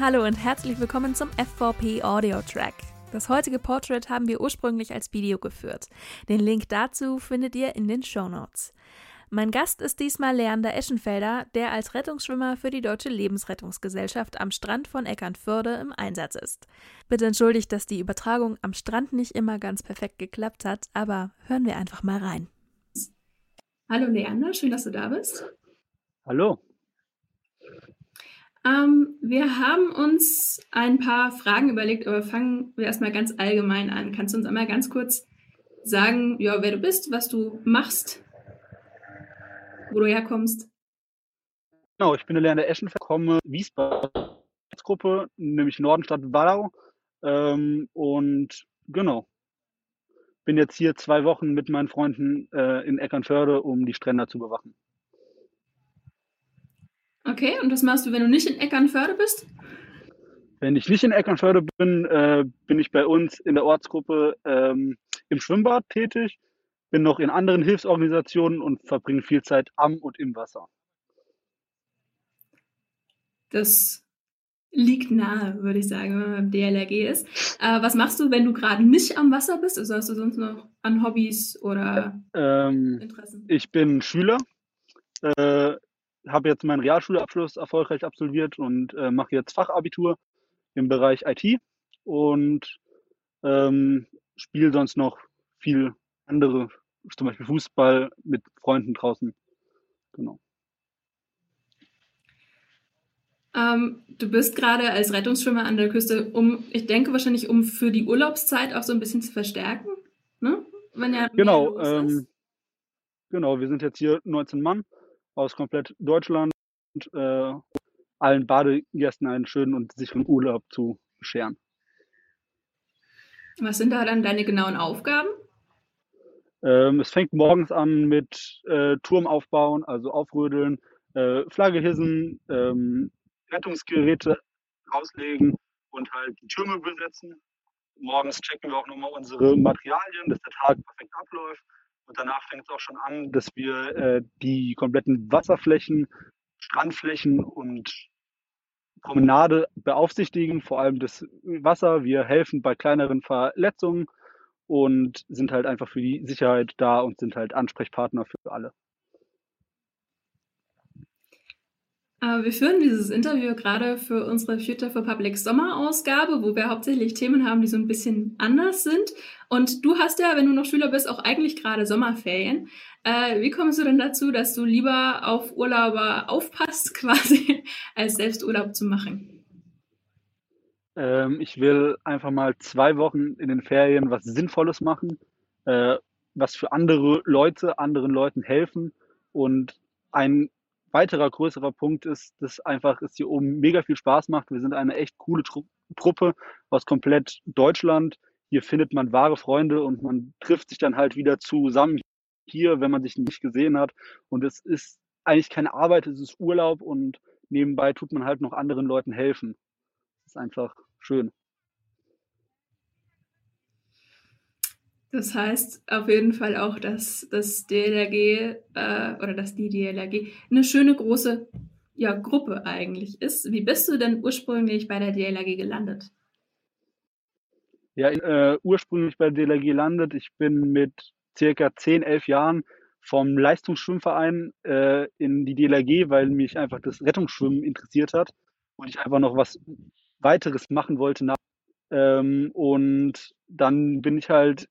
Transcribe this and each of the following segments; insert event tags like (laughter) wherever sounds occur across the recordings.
Hallo und herzlich willkommen zum FVP Audio Track. Das heutige Portrait haben wir ursprünglich als Video geführt. Den Link dazu findet ihr in den Show Notes. Mein Gast ist diesmal Leander Eschenfelder, der als Rettungsschwimmer für die Deutsche Lebensrettungsgesellschaft am Strand von Eckernförde im Einsatz ist. Bitte entschuldigt, dass die Übertragung am Strand nicht immer ganz perfekt geklappt hat, aber hören wir einfach mal rein. Hallo Leander, schön, dass du da bist. Hallo. Wir haben uns ein paar Fragen überlegt, aber fangen wir erstmal ganz allgemein an. Kannst du uns einmal ganz kurz sagen, ja, wer du bist, was du machst, wo du herkommst? Genau, ich bin der Lerner Eschenfeld, komme Wiesbaden Gruppe, nämlich Nordenstadt Wallau. Ähm, und genau, bin jetzt hier zwei Wochen mit meinen Freunden äh, in Eckernförde, um die Strände zu bewachen. Okay, und was machst du, wenn du nicht in Eckernförde bist? Wenn ich nicht in Eckernförde bin, äh, bin ich bei uns in der Ortsgruppe ähm, im Schwimmbad tätig, bin noch in anderen Hilfsorganisationen und verbringe viel Zeit am und im Wasser. Das liegt nahe, würde ich sagen, wenn man beim DLRG ist. Äh, was machst du, wenn du gerade nicht am Wasser bist? Also hast du sonst noch an Hobbys oder ähm, Interessen? Ich bin Schüler, äh, habe jetzt meinen Realschulabschluss erfolgreich absolviert und äh, mache jetzt Fachabitur im Bereich IT und ähm, spiele sonst noch viel andere, zum Beispiel Fußball mit Freunden draußen. Genau. Ähm, du bist gerade als Rettungsschwimmer an der Küste, um, ich denke wahrscheinlich, um für die Urlaubszeit auch so ein bisschen zu verstärken. Ne? Wenn ja genau, ähm, genau, wir sind jetzt hier 19 Mann aus komplett Deutschland und äh, allen Badegästen einen schönen und sicheren Urlaub zu bescheren. Was sind da dann deine genauen Aufgaben? Ähm, es fängt morgens an mit äh, Turm aufbauen, also aufrödeln, äh, Flagge hissen, ähm, Rettungsgeräte auslegen und halt die Türme besetzen. Morgens checken wir auch nochmal unsere Materialien, dass der Tag perfekt abläuft. Und danach fängt es auch schon an, dass wir äh, die kompletten Wasserflächen, Strandflächen und Promenade beaufsichtigen, vor allem das Wasser. Wir helfen bei kleineren Verletzungen und sind halt einfach für die Sicherheit da und sind halt Ansprechpartner für alle. Äh, wir führen dieses Interview gerade für unsere Future for Public Sommerausgabe, wo wir hauptsächlich Themen haben, die so ein bisschen anders sind. Und du hast ja, wenn du noch Schüler bist, auch eigentlich gerade Sommerferien. Äh, wie kommst du denn dazu, dass du lieber auf Urlauber aufpasst, (laughs) quasi, als selbst Urlaub zu machen? Ähm, ich will einfach mal zwei Wochen in den Ferien was Sinnvolles machen, äh, was für andere Leute, anderen Leuten helfen und ein weiterer größerer Punkt ist, dass einfach es hier oben mega viel Spaß macht. Wir sind eine echt coole Tru Truppe aus komplett Deutschland. Hier findet man wahre Freunde und man trifft sich dann halt wieder zusammen hier, wenn man sich nicht gesehen hat. Und es ist eigentlich keine Arbeit, es ist Urlaub und nebenbei tut man halt noch anderen Leuten helfen. Das ist einfach schön. Das heißt auf jeden Fall auch, dass das DLRG äh, oder dass die DLRG eine schöne große ja, Gruppe eigentlich ist. Wie bist du denn ursprünglich bei der DLRG gelandet? Ja, äh, ursprünglich bei der DLRG gelandet. Ich bin mit circa 10, 11 Jahren vom Leistungsschwimmverein äh, in die DLRG, weil mich einfach das Rettungsschwimmen interessiert hat und ich einfach noch was weiteres machen wollte. Nach, ähm, und dann bin ich halt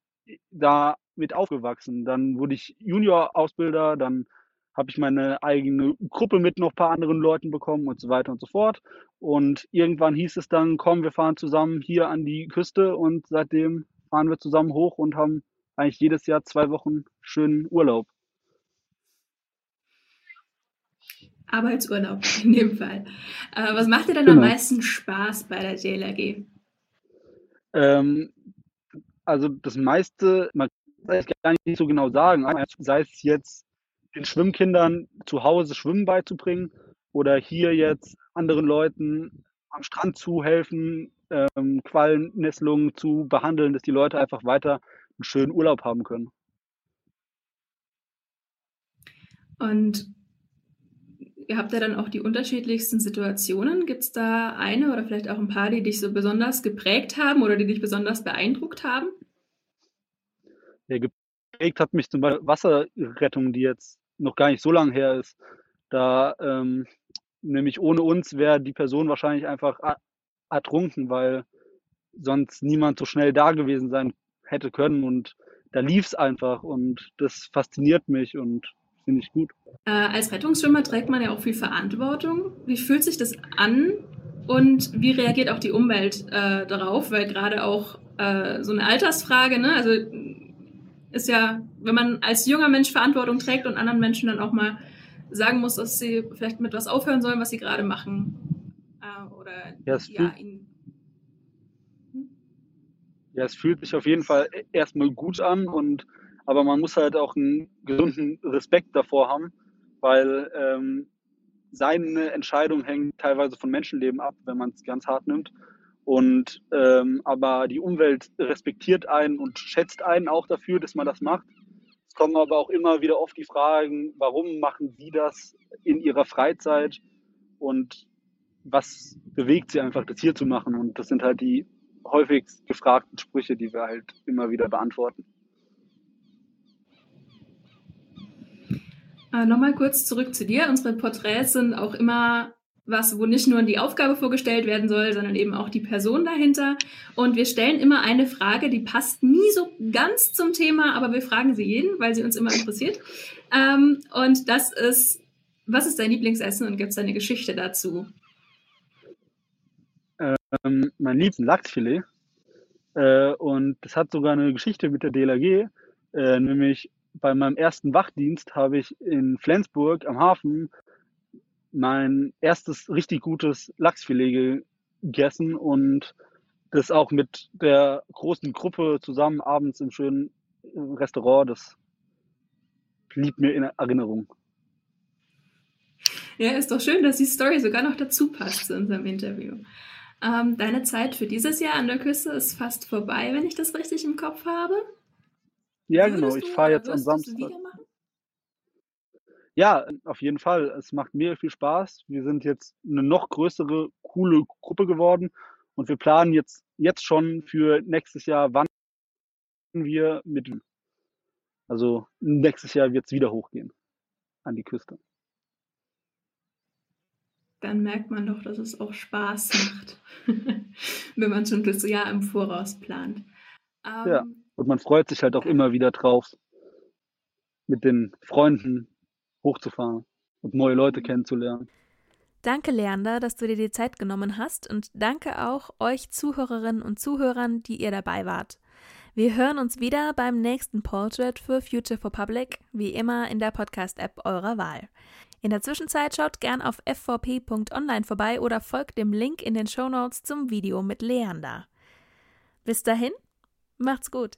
da mit aufgewachsen. Dann wurde ich Junior-Ausbilder, dann habe ich meine eigene Gruppe mit noch ein paar anderen Leuten bekommen und so weiter und so fort. Und irgendwann hieß es dann, komm, wir fahren zusammen hier an die Küste und seitdem fahren wir zusammen hoch und haben eigentlich jedes Jahr zwei Wochen schönen Urlaub. Arbeitsurlaub (laughs) in dem Fall. Äh, was macht dir denn genau. am meisten Spaß bei der DLRG? Ähm, also das meiste, man kann es gar nicht so genau sagen, sei es jetzt den Schwimmkindern zu Hause Schwimmen beizubringen oder hier jetzt anderen Leuten am Strand zu helfen, ähm, Quallennesselungen zu behandeln, dass die Leute einfach weiter einen schönen Urlaub haben können. Und ihr habt ja dann auch die unterschiedlichsten Situationen. Gibt es da eine oder vielleicht auch ein paar, die dich so besonders geprägt haben oder die dich besonders beeindruckt haben? Ja, geprägt hat mich zum Beispiel Wasserrettung, die jetzt noch gar nicht so lange her ist. Da ähm, nämlich ohne uns wäre die Person wahrscheinlich einfach ertrunken, weil sonst niemand so schnell da gewesen sein hätte können. Und da lief es einfach und das fasziniert mich und finde ich gut. Äh, als Rettungsschwimmer trägt man ja auch viel Verantwortung. Wie fühlt sich das an und wie reagiert auch die Umwelt äh, darauf? Weil gerade auch äh, so eine Altersfrage, ne? also ist ja, wenn man als junger Mensch Verantwortung trägt und anderen Menschen dann auch mal sagen muss, dass sie vielleicht mit was aufhören sollen, was sie gerade machen. Äh, oder ja, ja, ihnen hm? ja, es fühlt sich auf jeden Fall erstmal gut an und aber man muss halt auch einen gesunden Respekt davor haben, weil ähm, seine Entscheidung hängt teilweise von Menschenleben ab, wenn man es ganz hart nimmt. Und ähm, aber die Umwelt respektiert einen und schätzt einen auch dafür, dass man das macht. Es kommen aber auch immer wieder oft die Fragen, warum machen Sie das in Ihrer Freizeit und was bewegt Sie einfach, das hier zu machen? Und das sind halt die häufigst gefragten Sprüche, die wir halt immer wieder beantworten. Äh, Nochmal kurz zurück zu dir. Unsere Porträts sind auch immer was, wo nicht nur die Aufgabe vorgestellt werden soll, sondern eben auch die Person dahinter. Und wir stellen immer eine Frage, die passt nie so ganz zum Thema, aber wir fragen sie jeden, weil sie uns immer interessiert. Ähm, und das ist, was ist dein Lieblingsessen und gibt es eine Geschichte dazu? Ähm, mein liebsten Lachsfilet. Äh, und das hat sogar eine Geschichte mit der DLRG, äh, nämlich bei meinem ersten Wachdienst habe ich in Flensburg am Hafen mein erstes richtig gutes Lachsfilet gegessen und das auch mit der großen Gruppe zusammen abends im schönen Restaurant. Das blieb mir in Erinnerung. Ja, ist doch schön, dass die Story sogar noch dazu passt zu unserem Interview. Ähm, deine Zeit für dieses Jahr an der Küste ist fast vorbei, wenn ich das richtig im Kopf habe. Ja, genau. Ich fahre jetzt am Samstag. Ja, auf jeden Fall. Es macht mega viel Spaß. Wir sind jetzt eine noch größere, coole Gruppe geworden und wir planen jetzt, jetzt schon für nächstes Jahr, wann wir mit, also nächstes Jahr wird es wieder hochgehen an die Küste. Dann merkt man doch, dass es auch Spaß macht, (laughs) wenn man schon das Jahr im Voraus plant. Ähm, ja. Und man freut sich halt auch immer wieder drauf, mit den Freunden hochzufahren und neue Leute kennenzulernen. Danke, Leander, dass du dir die Zeit genommen hast und danke auch euch Zuhörerinnen und Zuhörern, die ihr dabei wart. Wir hören uns wieder beim nächsten Portrait für Future for Public, wie immer in der Podcast-App eurer Wahl. In der Zwischenzeit schaut gern auf fvp.online vorbei oder folgt dem Link in den Shownotes zum Video mit Leander. Bis dahin, macht's gut.